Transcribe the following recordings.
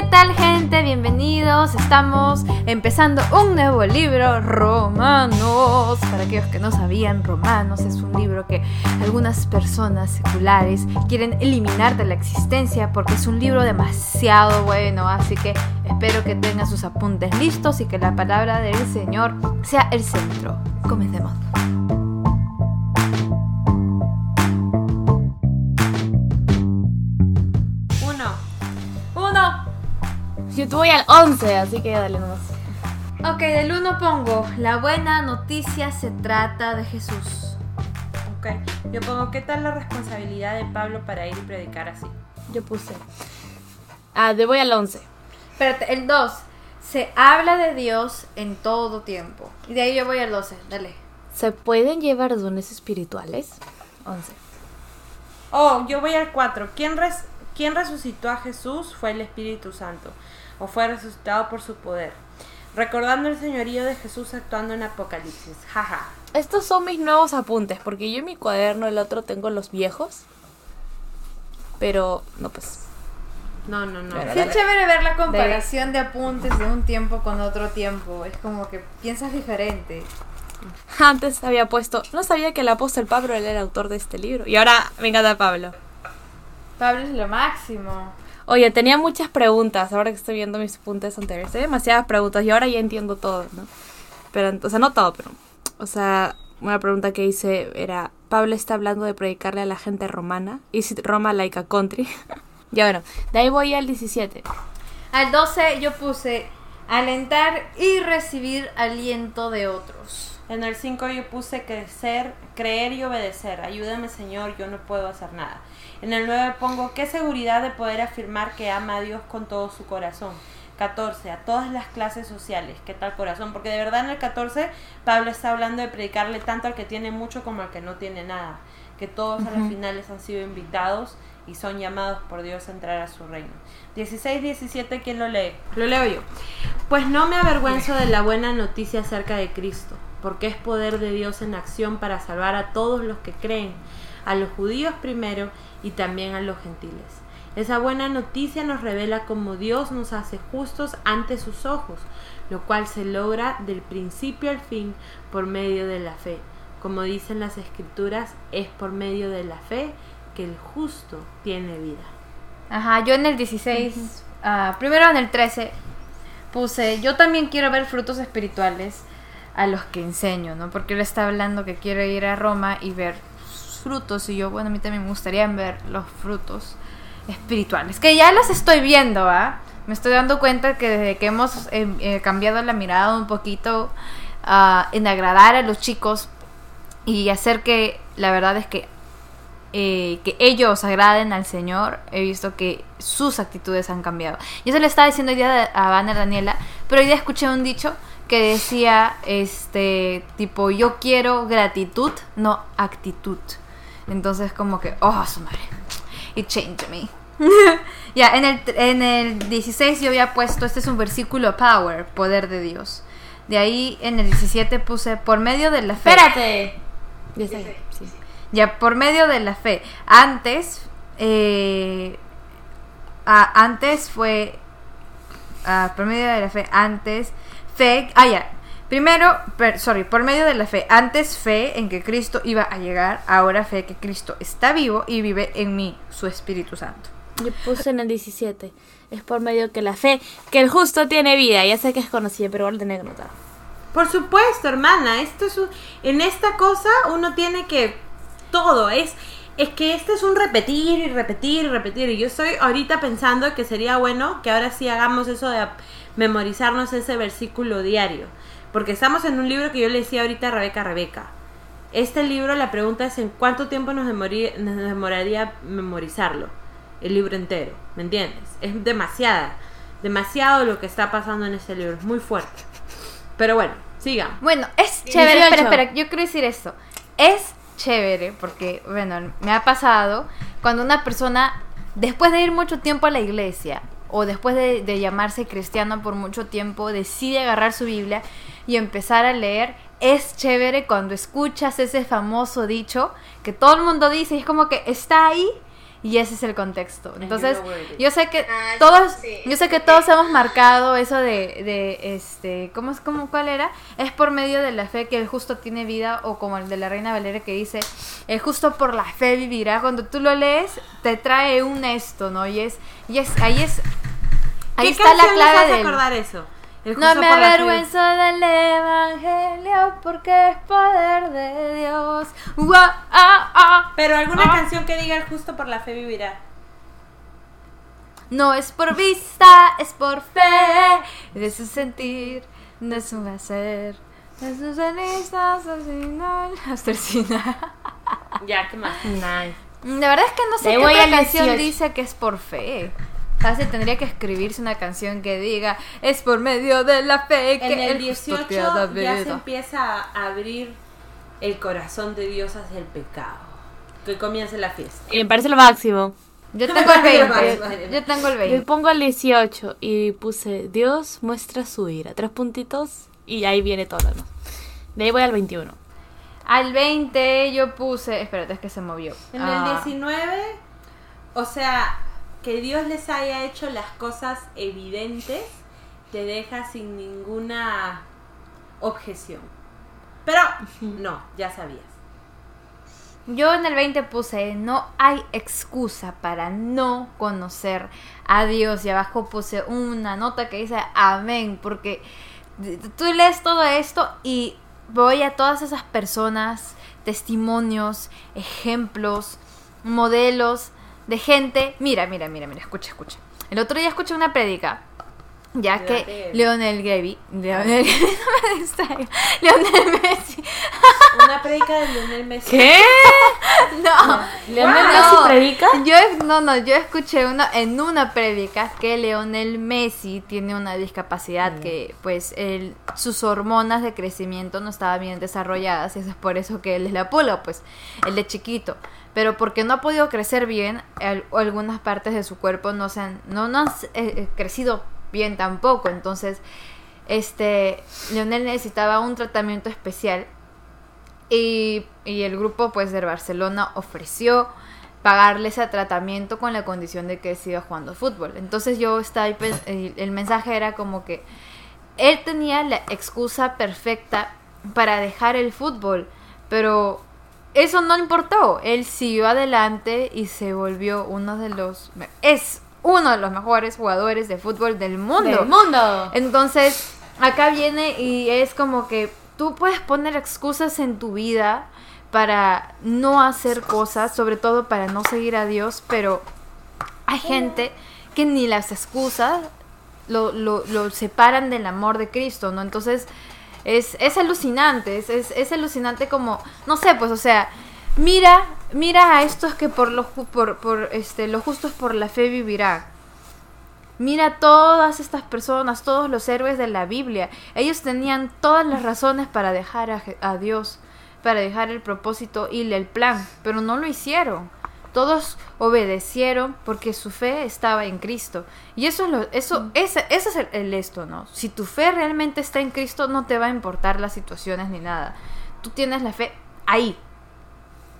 ¿Qué tal gente? Bienvenidos. Estamos empezando un nuevo libro, Romanos. Para aquellos que no sabían, Romanos es un libro que algunas personas seculares quieren eliminar de la existencia porque es un libro demasiado bueno. Así que espero que tengan sus apuntes listos y que la palabra del Señor sea el centro. Comencemos. Yo voy al 11, así que dale nomás. Ok, del 1 pongo, la buena noticia se trata de Jesús. Ok. Yo pongo, ¿qué tal la responsabilidad de Pablo para ir y predicar así? Yo puse. Ah, de voy al 11. Espérate, el 2, se habla de Dios en todo tiempo. Y de ahí yo voy al 12, dale. ¿Se pueden llevar dones espirituales? 11. Oh, yo voy al 4. ¿Quién, res- ¿Quién resucitó a Jesús fue el Espíritu Santo? ¿O fue resucitado por su poder? Recordando el señorío de Jesús actuando en Apocalipsis. Jaja. Estos son mis nuevos apuntes, porque yo en mi cuaderno, el otro tengo los viejos. Pero, no, pues. No, no, no. Claro. Sí es chévere ver la comparación de apuntes de un tiempo con otro tiempo. Es como que piensas diferente. Antes había puesto. No sabía que el apóstol Pablo era el autor de este libro. Y ahora me encanta Pablo. Pablo es lo máximo. Oye, tenía muchas preguntas. Ahora que estoy viendo mis apuntes anteriores. Hay demasiadas preguntas y ahora ya entiendo todo, ¿no? Pero, o sea, no todo, pero. O sea, una pregunta que hice era: Pablo está hablando de predicarle a la gente romana. ¿Is it Roma like a country? ya bueno, de ahí voy al 17. Al 12 yo puse alentar y recibir aliento de otros. En el 5 yo puse crecer, creer y obedecer. Ayúdame Señor, yo no puedo hacer nada. En el 9 pongo qué seguridad de poder afirmar que ama a Dios con todo su corazón. 14. A todas las clases sociales. ¿Qué tal corazón? Porque de verdad en el 14 Pablo está hablando de predicarle tanto al que tiene mucho como al que no tiene nada. Que todos a las finales han sido invitados y son llamados por Dios a entrar a su reino. 16, 17, ¿quién lo lee? Lo leo yo. Pues no me avergüenzo de la buena noticia acerca de Cristo, porque es poder de Dios en acción para salvar a todos los que creen, a los judíos primero y también a los gentiles. Esa buena noticia nos revela cómo Dios nos hace justos ante sus ojos, lo cual se logra del principio al fin por medio de la fe. Como dicen las escrituras, es por medio de la fe que el justo tiene vida. Ajá, yo en el 16, ah, primero en el 13, puse, yo también quiero ver frutos espirituales a los que enseño, ¿no? Porque él está hablando que quiere ir a Roma y ver frutos y yo, bueno, a mí también me gustaría ver los frutos espirituales, que ya los estoy viendo, ¿ah? Me estoy dando cuenta que desde que hemos eh, eh, cambiado la mirada un poquito ah, en agradar a los chicos y hacer que, la verdad es que eh, que ellos agraden al Señor, he visto que sus actitudes han cambiado. Y eso le estaba diciendo hoy día a Banner Daniela, pero hoy día escuché un dicho que decía, este, tipo, yo quiero gratitud, no actitud. Entonces como que, oh, su madre, it changed me. ya, en, el, en el 16 yo había puesto, este es un versículo power, poder de Dios. De ahí en el 17 puse, por medio de la fe. ¡Espérate! Ya está sí. Ya por medio de la fe. Antes, eh, antes fue, ah, por medio de la fe, antes, fe, ah ya, primero, per- sorry, por medio de la fe, antes fe en que Cristo iba a llegar, ahora fe que Cristo está vivo y vive en mí, su Espíritu Santo. Yo puse en el 17. Es por medio que la fe, que el justo tiene vida. Ya sé que es conocida, pero igual tenía que notar. Por supuesto, hermana, esto es un- en esta cosa uno tiene que todo es es que este es un repetir y repetir y repetir y yo estoy ahorita pensando que sería bueno que ahora sí hagamos eso de memorizarnos ese versículo diario, porque estamos en un libro que yo le decía ahorita a Rebeca Rebeca. Este libro la pregunta es en cuánto tiempo nos, nos demoraría memorizarlo, el libro entero, ¿me entiendes? Es demasiada, demasiado lo que está pasando en este libro, es muy fuerte. Pero bueno, sigan. Bueno, es chévere. 18. Espera, espera, yo quiero decir esto. Es chévere porque, bueno, me ha pasado cuando una persona, después de ir mucho tiempo a la iglesia o después de, llamarse cristiano por mucho tiempo, decide agarrar su Biblia y empezar a leer. Es chévere cuando escuchas ese famoso dicho que todo el mundo dice y es como que está ahí Y ese es el contexto. Entonces, yo sé que todos, yo sé que todos hemos marcado eso de, de este, ¿cómo es, cómo, cuál era? Es por medio de la fe que el justo tiene vida, o como el de la Reina Valeria que dice, el justo por la fe vivirá. Cuando tú lo lees, te trae un esto, ¿no? Y es, y es, ahí es, ahí ¿Qué está la clave del... acordar eso? No me avergüenzo del evangelio porque es poder de Dios. Ah, ah. Pero alguna Ah. canción que diga el justo por la fe vivirá. No es por vista, es por fe. De su sentir, de su hacer. De sus cenizas al final. Hasta el final. Ya, ¿qué más? Nice. La verdad es que no sé qué otra canción 18. dice que es por fe. Fácil tendría que escribirse una canción que diga es por medio de la fe que En el justo 18 te ha dado ya se vida". empieza a abrir el corazón de Dios hacia el pecado. Que comience la fiesta. Y me parece lo máximo. Yo tengo el 20. Vale. Yo tengo el Yo 20. pongo el 18 y puse Dios muestra su ira. Tres puntitos y ahí viene todo lo demás. De ahí voy al 21. Al 20 yo puse. Espérate, es que se movió. En Ah, el 19, o sea, que Dios les haya hecho las cosas evidentes, te deja sin ninguna objeción. Pero, no, ya sabías. Yo en el 20 puse. No hay excusa para no conocer a Dios. Y abajo puse una nota que dice Amén. Porque tú lees todo esto y voy a todas esas personas, testimonios, ejemplos, modelos de gente. Mira, mira, mira, mira, escucha, escucha. El otro día escuché una prédica. Ya que. Leonel Gaby, Leonel, no me Leonel Messi, Una predica de Lionel Messi. ¿Qué? no, ¿Leonel No. Messi predica? Yo, no, no, yo escuché una, en una prédica que Leonel Messi tiene una discapacidad que, pues, él, sus hormonas de crecimiento no estaban bien desarrolladas y eso es por eso que él es la pula, pues, él de chiquito. Pero porque no ha podido crecer bien, algunas partes de su cuerpo no se han, no, no han eh, eh, crecido bien tampoco. Entonces, este, Leonel necesitaba un tratamiento especial y, y el grupo pues de Barcelona ofreció pagarle ese tratamiento con la condición de que siga jugando fútbol. Entonces yo estaba ahí el, el mensaje era como que él tenía la excusa perfecta para dejar el fútbol, pero eso no importó. Él siguió adelante y se volvió uno de los es uno de los mejores jugadores de fútbol del mundo. ¡Del mundo! Entonces, acá viene y es como que tú puedes poner excusas en tu vida para no hacer cosas, sobre todo para no seguir a Dios, pero hay gente que ni las excusas lo, lo, lo separan del amor de Cristo, ¿no? Entonces, es, es alucinante, es, es, es alucinante como, no sé, pues, o sea, mira, mira a estos que por, lo, ju- por, por este, los justos por la fe vivirán. Mira todas estas personas, todos los héroes de la Biblia. Ellos tenían todas las razones para dejar a, a Dios, para dejar el propósito y el plan, pero no lo hicieron. Todos obedecieron porque su fe estaba en Cristo. Y eso es lo, eso, ese, ese es el, el esto, ¿no? Si tu fe realmente está en Cristo, no te va a importar las situaciones ni nada. Tú tienes la fe ahí.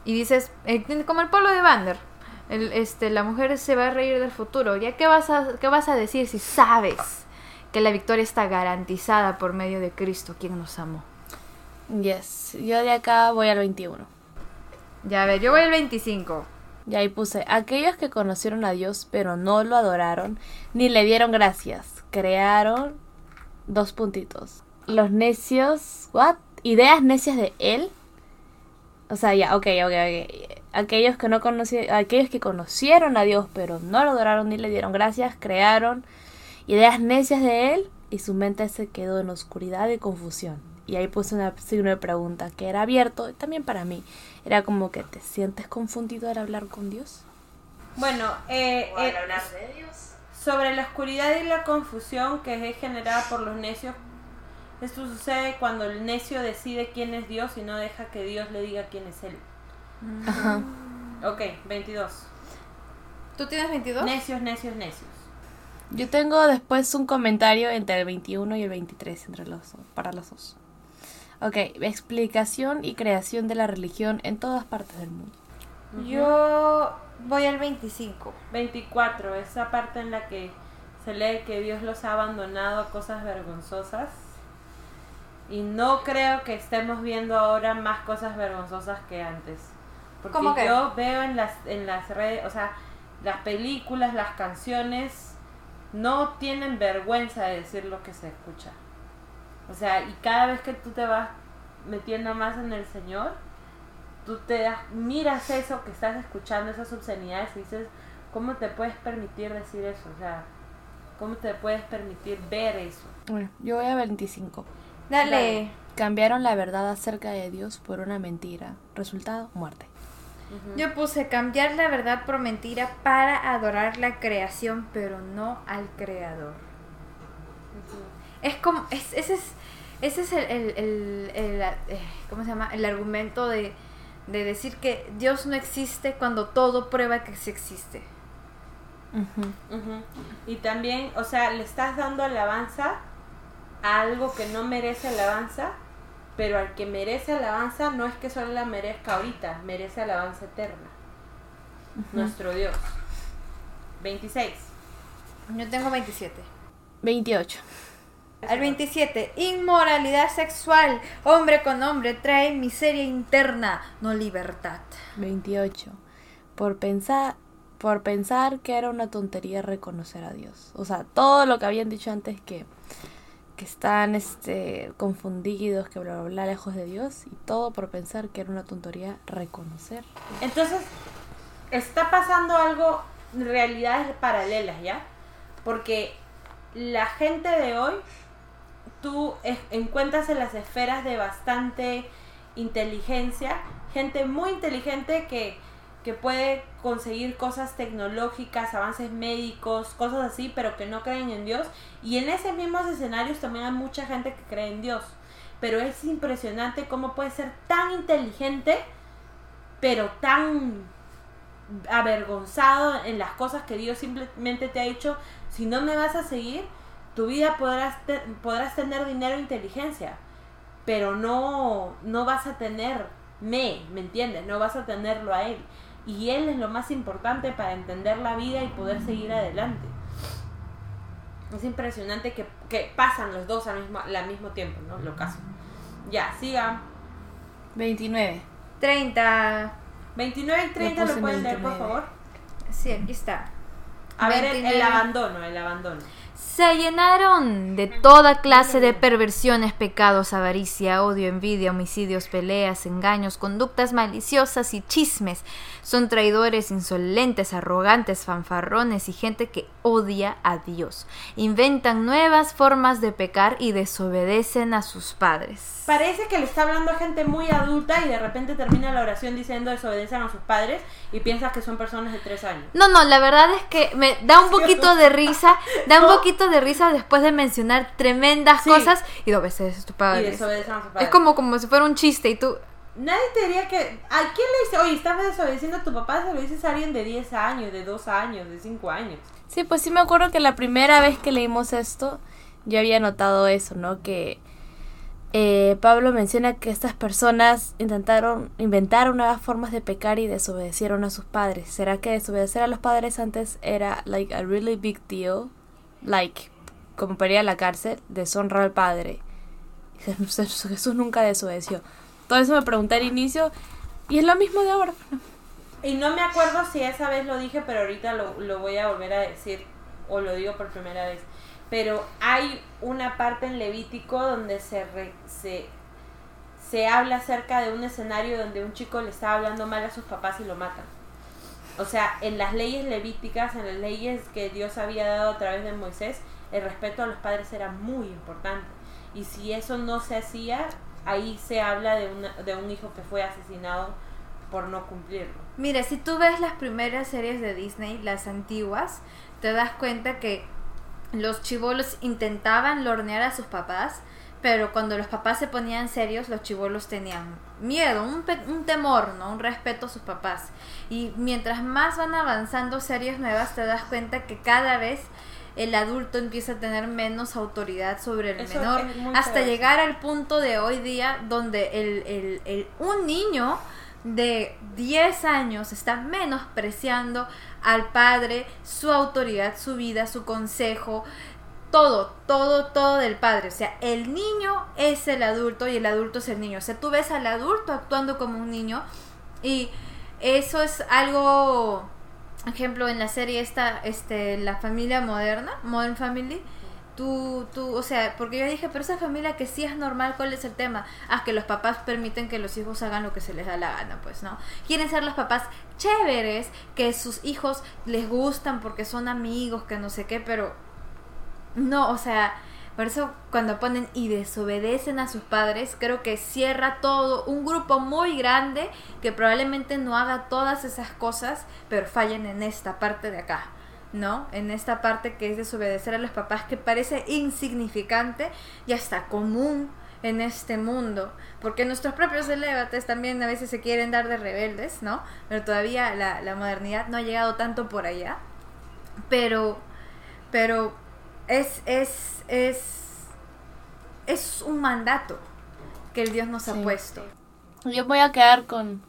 Y dices, eh, como el pueblo de Vander, el, este, la mujer se va a reír del futuro. ¿Ya qué vas, a, qué vas a decir si sabes que la victoria está garantizada por medio de Cristo, quien nos amó? Yes. Yo de acá voy al 21. Ya a ver, yo voy al 25. Y ahí puse, aquellos que conocieron a Dios pero no lo adoraron ni le dieron gracias, crearon dos puntitos. Los necios, what? Ideas necias de él. O sea, ya, ok, ok, ok. Aquellos que no conocieron, aquellos que conocieron a Dios pero no lo adoraron ni le dieron gracias, crearon ideas necias de él y su mente se quedó en oscuridad y confusión. Y ahí puse una signo de pregunta que era abierto también para mí. Era como que te sientes confundido al hablar con Dios. Bueno, eh, al eh, hablar de Dios. sobre la oscuridad y la confusión que es generada por los necios, esto sucede cuando el necio decide quién es Dios y no deja que Dios le diga quién es él. Ajá. Ok, 22. ¿Tú tienes 22? Necios, necios, necios. Yo tengo después un comentario entre el 21 y el 23 entre los para los dos. Ok, explicación y creación de la religión en todas partes del mundo. Yo Voy al 25. 24, esa parte en la que se lee que Dios los ha abandonado a cosas vergonzosas. Y no creo que estemos viendo ahora más cosas vergonzosas que antes. Porque ¿Cómo que? yo veo en las, en las redes, o sea, las películas, las canciones, no tienen vergüenza de decir lo que se escucha. O sea, y cada vez que tú te vas metiendo más en el Señor, tú te das, miras eso que estás escuchando, esas obscenidades y dices, ¿cómo te puedes permitir decir eso? O sea, ¿cómo te puedes permitir ver eso? Bueno, yo voy a 25. Dale. Dale. Cambiaron la verdad acerca de Dios por una mentira. Resultado, muerte. Yo puse cambiar la verdad por mentira para adorar la creación, pero no al creador. Es como, es, ese es, ese es el, el, el- el, eh, ¿cómo se llama? El argumento de, de decir que Dios no existe cuando todo prueba que sí existe. Y también, o sea, le estás dando alabanza a algo que no merece alabanza, pero al que merece alabanza no es que solo la merezca ahorita, merece alabanza eterna. Nuestro Dios. 26. Yo tengo 27. 28. Al 27, inmoralidad sexual, hombre con hombre, trae miseria interna, no libertad. 28. Por pensar, por pensar que era una tontería reconocer a Dios. O sea, todo lo que habían dicho antes que, que están este, confundidos, que bla, bla, bla, lejos de Dios. Y todo por pensar que era una tontería reconocer. Entonces, está pasando algo, realidades paralelas, ¿ya? Porque la gente de hoy, tú encuentras en las esferas de bastante inteligencia, gente muy inteligente que, que puede conseguir cosas tecnológicas, avances médicos, cosas así, pero que no creen en Dios. Y en esos mismos escenarios también hay mucha gente que cree en Dios. Pero es impresionante cómo puede ser tan inteligente, pero tan avergonzado en las cosas que Dios simplemente te ha dicho, si no me vas a seguir, tu vida podrás, te- podrás tener dinero e inteligencia, pero no, no vas a tener me, ¿me entiendes? No vas a tenerlo a Él. Y Él es lo más importante para entender la vida y poder seguir adelante. Es impresionante que, que pasan los dos al mismo, al mismo tiempo, ¿no? Lo caso. Ya, sigan. 29. 30. 29 y 30 lo pueden leer, por 29. favor. Sí, aquí está. A ver, el, el 29. abandono, el abandono. Se llenaron de toda clase de perversiones, pecados, avaricia, odio, envidia, homicidios, peleas, engaños, conductas maliciosas y chismes. Son traidores, insolentes, arrogantes, fanfarrones y gente que odia a Dios. Inventan nuevas formas de pecar y desobedecen a sus padres. Parece que le está hablando a gente muy adulta y de repente termina la oración diciendo desobedecen a sus padres y piensas que son personas de 3 años. No, no, la verdad es que me da un poquito de risa, da un poquito de risa después de mencionar tremendas Sí. cosas y dos veces tu Y padre. desobedecen a sus padres. Es como, como si fuera un chiste y tú... Nadie te diría que... ¿A quién le dice, oye, estás desobedeciendo a tu papá? Se lo dices a alguien de 10 años, de 2 años, de 5 años. Sí, pues sí me acuerdo que la primera vez que leímos esto, yo había notado eso, ¿no? Que eh, Pablo menciona que estas personas intentaron, inventaron nuevas formas de pecar y desobedecieron a sus padres. ¿Será que desobedecer a los padres antes era like a really big deal? Like, como para ir a la cárcel, deshonra al padre. Jesús, nunca desobedeció. Todo eso me pregunté al inicio y es lo mismo de ahora. Y no me acuerdo si esa vez lo dije, pero ahorita lo, lo voy a volver a decir o lo digo por primera vez. Pero hay una parte en Levítico donde se, re- se, se habla acerca de un escenario donde un chico le estaba hablando mal a sus papás y lo matan. O sea, en las leyes levíticas, en las leyes que Dios había dado a través de Moisés, el respeto a los padres era muy importante. Y si eso no se hacía, ahí se habla de, una, de un hijo que fue asesinado por no cumplirlo. Mira, si tú ves las primeras series de Disney, las antiguas, te das cuenta que los chivolos intentaban lornear a sus papás, pero cuando los papás se ponían serios, los chivolos tenían miedo, un, pe- un temor, ¿no? Un respeto a sus papás. Y mientras más van avanzando series nuevas, te das cuenta que cada vez el adulto empieza a tener menos autoridad sobre el Eso menor, hasta feo. llegar al punto de hoy día donde el, el, el- un niño de 10 años está menospreciando al padre, su autoridad, su vida, su consejo, todo, todo, todo del padre. O sea, el niño es el adulto y el adulto es el niño. O sea, tú ves al adulto actuando como un niño y eso es algo, ejemplo, en la serie esta, este, la familia moderna, Modern Family. Tú, tú, o sea, porque yo dije, pero esa familia que sí es normal, ¿cuál es el tema? Ah, que los papás permiten que los hijos hagan lo que se les da la gana, pues, ¿no? Quieren ser los papás chéveres, que sus hijos les gustan porque son amigos, que no sé qué, pero no, o sea, por eso cuando ponen y desobedecen a sus padres, creo que cierra todo un grupo muy grande que probablemente no haga todas esas cosas, pero fallen en esta parte de acá, ¿no? En esta parte que es desobedecer a los papás, que parece insignificante y hasta común en este mundo, porque nuestros propios celebates también a veces se quieren dar de rebeldes, ¿no? Pero todavía la, la modernidad no ha llegado tanto por allá, pero, pero es, es, es, es un mandato que el Dios nos ha puesto. Yo voy a quedar con,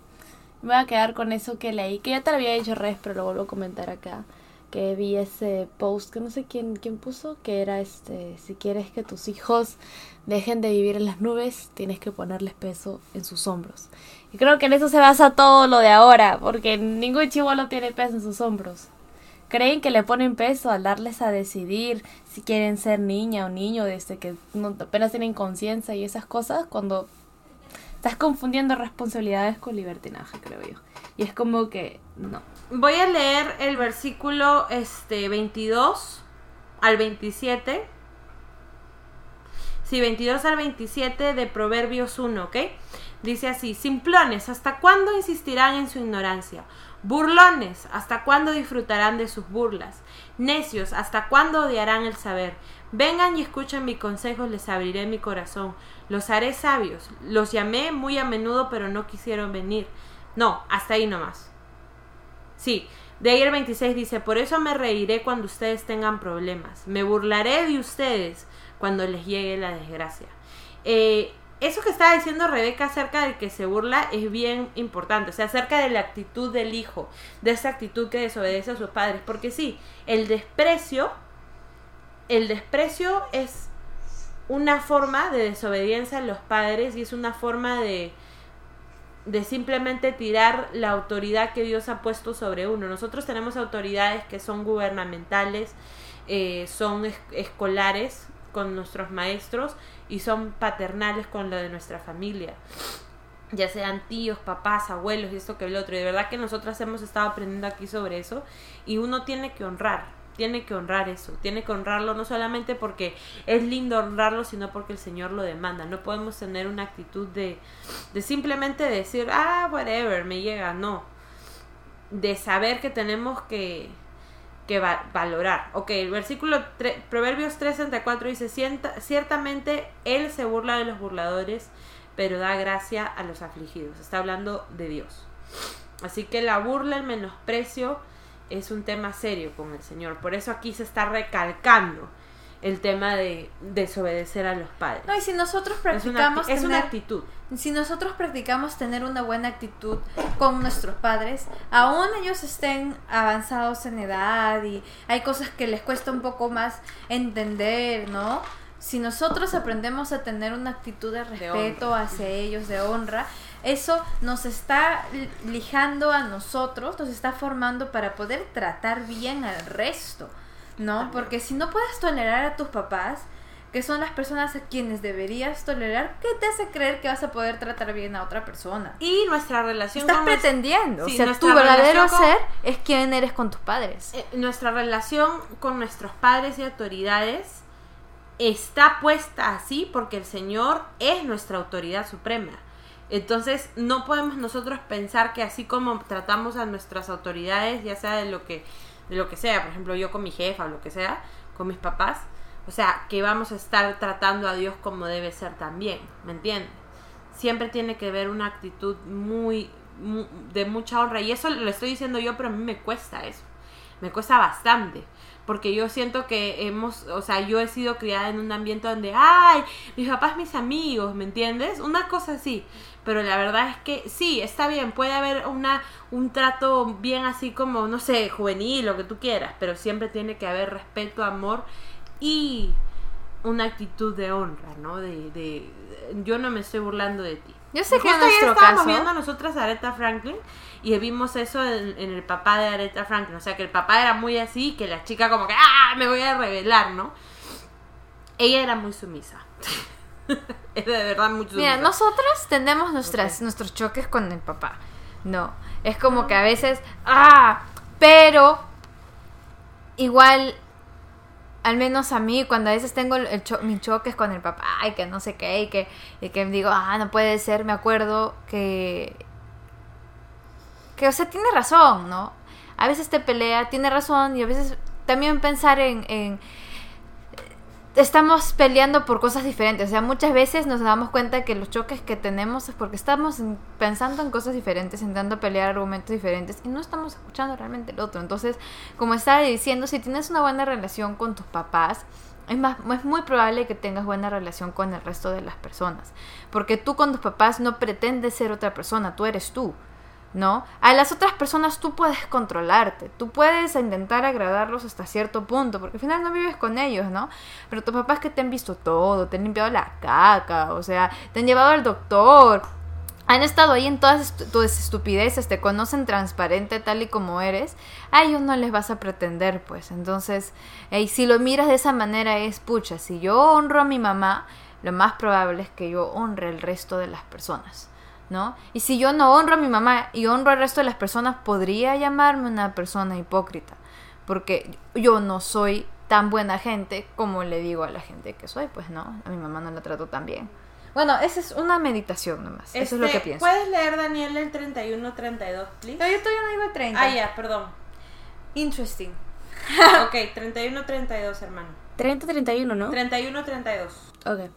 voy a quedar con eso que leí, que ya te lo había dicho Res, pero lo vuelvo a comentar acá, que vi ese post que no sé quién, quién puso, que era este, si quieres que tus hijos dejen de vivir en las nubes, tienes que ponerles peso en sus hombros. Y creo que en eso se basa todo lo de ahora, porque ningún chivolo tiene peso en sus hombros creen que le ponen peso al darles a decidir si quieren ser niña o niño desde que no, apenas tienen conciencia y esas cosas cuando estás confundiendo responsabilidades con libertinaje, creo yo. Y es como que no. Voy a leer el versículo este 22 al 27. Sí, 22 al 27 de Proverbios 1, ¿ok? Dice así, simplones, ¿hasta cuándo insistirán en su ignorancia? Burlones, ¿hasta cuándo disfrutarán de sus burlas? Necios, ¿hasta cuándo odiarán el saber? Vengan y escuchen mi consejo, les abriré mi corazón. Los haré sabios. Los llamé muy a menudo, pero no quisieron venir. No, hasta ahí nomás. Sí, de ahí el 26 dice, por eso me reiré cuando ustedes tengan problemas. Me burlaré de ustedes cuando les llegue la desgracia. Eh, eso que estaba diciendo Rebeca acerca de que se burla es bien importante, o sea, acerca de la actitud del hijo, de esa actitud que desobedece a sus padres, porque sí, el desprecio, el desprecio es una forma de desobediencia a los padres y es una forma de, de simplemente tirar la autoridad que Dios ha puesto sobre uno. Nosotros tenemos autoridades que son gubernamentales, eh, son escolares con nuestros maestros y son paternales con lo de nuestra familia ya sean tíos, papás, abuelos y esto que el otro. Y de verdad que nosotras hemos estado aprendiendo aquí sobre eso y uno tiene que honrar, tiene que honrar eso, tiene que honrarlo no solamente porque es lindo honrarlo, sino porque el Señor lo demanda. No podemos tener una actitud de, de simplemente decir, ah, whatever, me llega, no. De saber que tenemos que, que valorar. Ok, el versículo Proverbios 3:34 dice, ciertamente Él se burla de los burladores, pero da gracia a los afligidos. Está hablando de Dios. Así que la burla, el menosprecio, es un tema serio con el Señor. Por eso aquí se está recalcando el tema de desobedecer a los padres. No, y si nosotros practicamos es una, actitud. Si nosotros practicamos tener una buena actitud con nuestros padres, aún ellos estén avanzados en edad y hay cosas que les cuesta un poco más entender, ¿no? Si nosotros aprendemos a tener una actitud de respeto hacia ellos, de honra, eso nos está lijando a nosotros, nos está formando para poder tratar bien al resto. ¿No? Porque si no puedes tolerar a tus papás, que son las personas a quienes deberías tolerar, ¿qué te hace creer que vas a poder tratar bien a otra persona? Y nuestra relación Estás pretendiendo. o sea, tu verdadero ser es quien eres con tus padres. Eh, nuestra relación con nuestros padres y autoridades está puesta así porque el Señor es nuestra autoridad suprema. Entonces, no podemos nosotros pensar que así como tratamos a nuestras autoridades, ya sea de lo que de lo que sea, por ejemplo, yo con mi jefa lo que sea, con mis papás, o sea, que vamos a estar tratando a Dios como debe ser también, ¿me entiendes? Siempre tiene que haber una actitud muy, de mucha honra y eso lo estoy diciendo yo, pero a mí me cuesta eso. me cuesta bastante. Porque yo siento que hemos, o sea, yo he sido criada en un ambiente donde, ay, mis papás, mis amigos, ¿me entiendes? Una cosa así. Pero la verdad es que sí, está bien, puede haber una, un trato bien así como, no sé, juvenil, lo que tú quieras, pero siempre tiene que haber respeto, amor y una actitud de honra, ¿no? De, de yo no me estoy burlando de ti. Yo sé que en nuestro estábamos caso... viendo nosotras a Aretha Franklin y vimos eso en, en el papá de Aretha Franklin. O sea, que el papá era muy así, que la chica como que, ¡ah! Me voy a revelar, ¿no? Ella era muy sumisa. era de verdad sumisa. Mira, nosotros tenemos nuestras, nuestros choques con el papá. No, es como que a veces, ah, pero igual, al menos a mí, cuando a veces tengo el, el cho- mis choques con el papá, y que no sé qué, y que, y que digo, ah, no puede ser, me acuerdo que, que, o sea, tiene razón, ¿no? A veces te pelea, tiene razón, y a veces también pensar en- en estamos peleando por cosas diferentes. O sea, muchas veces nos damos cuenta que los choques que tenemos es porque estamos en- pensando en cosas diferentes, intentando pelear argumentos diferentes y no estamos escuchando realmente el otro. Entonces, como estaba diciendo, si tienes una buena relación con tus papás, es, más, es muy probable que tengas buena relación con el resto de las personas. Porque tú con tus papás no pretendes ser otra persona, tú eres tú. ¿No? A las otras personas tú puedes controlarte, tú puedes intentar agradarlos hasta cierto punto, porque al final no vives con ellos, ¿no? Pero tus papás que te han visto todo, te han limpiado la caca, o sea, te han llevado al doctor, han estado ahí en todas tus estupideces, te conocen transparente tal y como eres, a ellos no les vas a pretender, pues. Entonces, y si lo miras de esa manera es, pucha, si yo honro a mi mamá, lo más probable es que yo honre el resto de las personas. ¿No? Y si yo no honro a mi mamá y honro al resto de las personas, podría llamarme una persona hipócrita. Porque yo no soy tan buena gente como le digo a la gente que soy, pues no, a mi mamá no la trato tan bien. Bueno, esa es una meditación nomás. Eso es lo que Este, pienso. ¿Puedes leer, Daniel, el 31-32, please? No, yo todavía no digo 30. Ah, ya, perdón. Interesting. ok, 31-32, hermano. 30-31, ¿no? 31-32. Ok.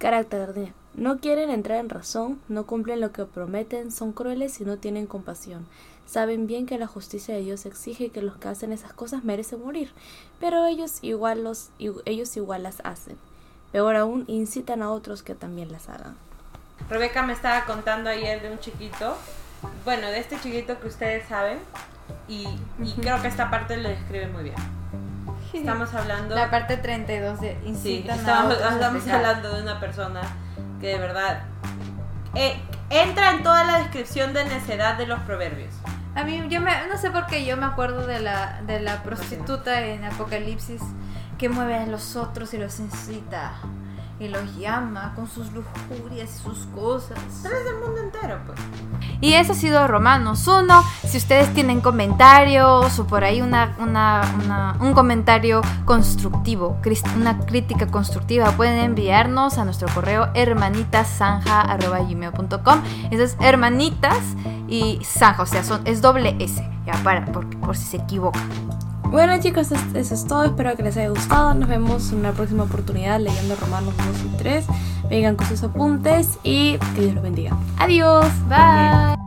Carácter de. No quieren entrar en razón, no cumplen lo que prometen, son crueles y no tienen compasión. Saben bien que la justicia de Dios exige que los que hacen esas cosas merecen morir, pero ellos igual, los, ellos igual las hacen. Peor aún, incitan a otros que también las hagan. Rebeca me estaba contando ayer de un chiquito, bueno, de este chiquito que ustedes saben, y, y creo que esta parte lo describe muy bien. Estamos hablando... La parte 32 de Sí, estamos, estamos hablando de una persona que de verdad eh, entra en toda la descripción de necedad de los proverbios. A mí, yo me, no sé por qué yo me acuerdo de la, de la prostituta en Apocalipsis que mueve a los otros y los incita y los llama con sus lujurias y sus cosas. Tres del mundo entero, pues. Y eso ha sido Romanos 1. Si ustedes tienen comentarios o por ahí una, una- una- un comentario constructivo, una crítica constructiva, pueden enviarnos a nuestro correo hermanitasanja.gmail.com. Eso es hermanitas y zanja, o sea, son, es doble S, ya para, por, por si se equivoca. Bueno chicos, es- eso es todo. Espero que les haya gustado. Nos vemos en una próxima oportunidad leyendo Romanos 2 y 3. Vengan con sus apuntes y que Dios los bendiga. Adiós. Bye.